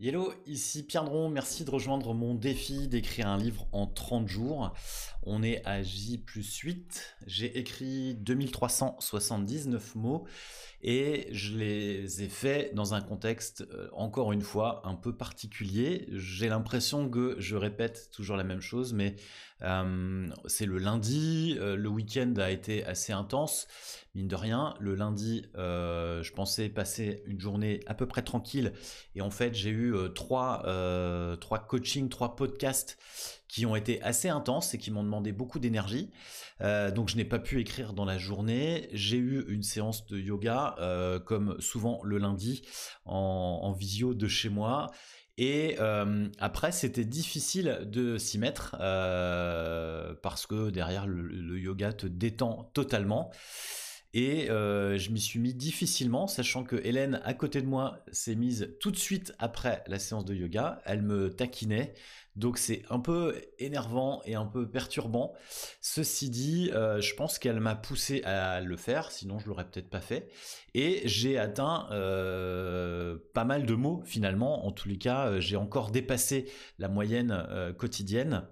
Hello, ici Pierre Dron, merci de rejoindre mon défi d'écrire un livre en 30 jours. On est à J plus 8, j'ai écrit 2379 mots et je les ai faits dans un contexte, euh, encore une fois, un peu particulier. J'ai l'impression que je répète toujours la même chose, mais euh, c'est le lundi, euh, le week-end a été assez intense, mine de rien. Le lundi, je pensais passer une journée à peu près tranquille, et en fait j'ai eu trois, trois coachings, trois podcasts qui ont été assez intenses et qui m'ont demandé beaucoup d'énergie. Euh, donc je n'ai pas pu écrire dans la journée. J'ai eu une séance de yoga, euh, comme souvent le lundi, en, visio de chez moi. Et euh, après, c'était difficile de s'y mettre parce que derrière, le, yoga te détend totalement. Et je m'y suis mis difficilement, sachant que Hélène, à côté de moi, s'est mise tout de suite après la séance de yoga. Elle me taquinait. Donc c'est un peu énervant et un peu perturbant. Ceci dit, euh, je pense qu'elle m'a poussé à le faire, sinon je l'aurais peut-être pas fait. Et j'ai atteint euh, pas mal de mots finalement. En tous les cas, euh, j'ai encore dépassé la moyenne quotidienne.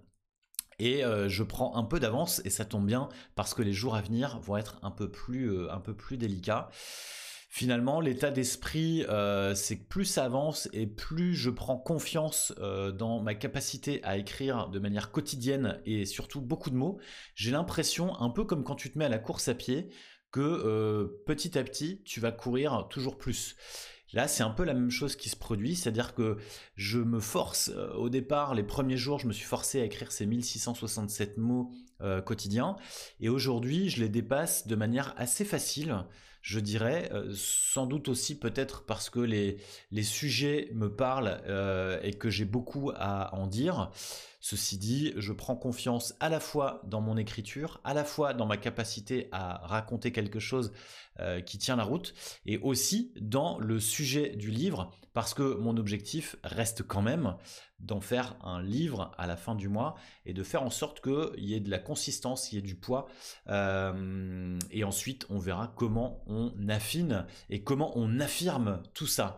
Et je prends un peu d'avance et ça tombe bien parce que les jours à venir vont être un peu plus, plus délicats. Finalement, l'état d'esprit, euh, c'est que plus ça avance et plus je prends confiance euh, dans ma capacité à écrire de manière quotidienne et surtout beaucoup de mots. J'ai l'impression, un peu comme quand tu te mets à la course à pied, que euh, petit à petit, tu vas courir toujours plus. Là, c'est un peu la même chose qui se produit, c'est-à-dire que je me force, au départ, les premiers jours, je me suis forcé à écrire ces 1667 mots quotidiens, et aujourd'hui, je les dépasse de manière assez facile je dirais, euh, sans doute aussi peut-être parce que les, sujets me parlent euh, et que j'ai beaucoup à en dire. Ceci dit, je prends confiance à la fois dans mon écriture, à la fois dans ma capacité à raconter quelque chose euh, qui tient la route, et aussi dans le sujet du livre, parce que mon objectif reste quand même d'en faire un livre à la fin du mois et de faire en sorte qu'il y ait de la consistance, il y ait du poids. Euh, et ensuite, on verra comment on affine et comment on affirme tout ça.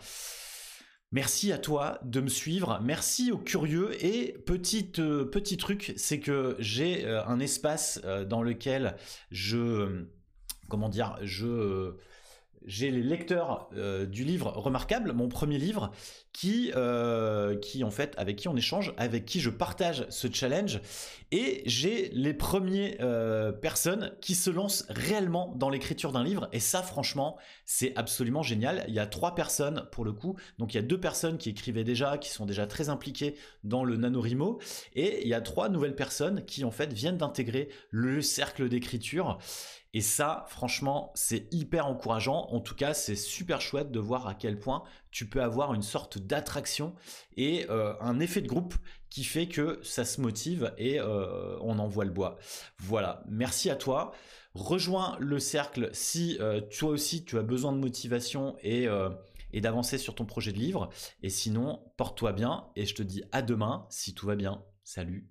Merci à toi de me suivre, merci aux curieux et petite, euh, petit truc, c'est que j'ai euh, un espace dans lequel je, comment dire, je j'ai les lecteurs euh, du livre Remarquable, mon premier livre, qui, euh, qui en fait, avec qui on échange, avec qui je partage ce challenge, et j'ai les premières euh, personnes qui se lancent réellement dans l'écriture d'un livre, et ça, franchement, c'est absolument génial. Il y a trois personnes pour le coup, donc il y a deux personnes qui écrivaient déjà, qui sont déjà très impliquées dans le NaNoWriMo, et il y a trois nouvelles personnes qui en fait viennent d'intégrer le cercle d'écriture. Et ça, franchement, c'est hyper encourageant. En tout cas, c'est super chouette de voir à quel point tu peux avoir une sorte d'attraction et euh, un effet de groupe qui fait que ça se motive et euh, on envoie le bois. Voilà, merci à toi. Rejoins le cercle si euh, toi aussi tu as besoin de motivation et, et d'avancer sur ton projet de livre. Et sinon, porte-toi bien et je te dis à demain si tout va bien. Salut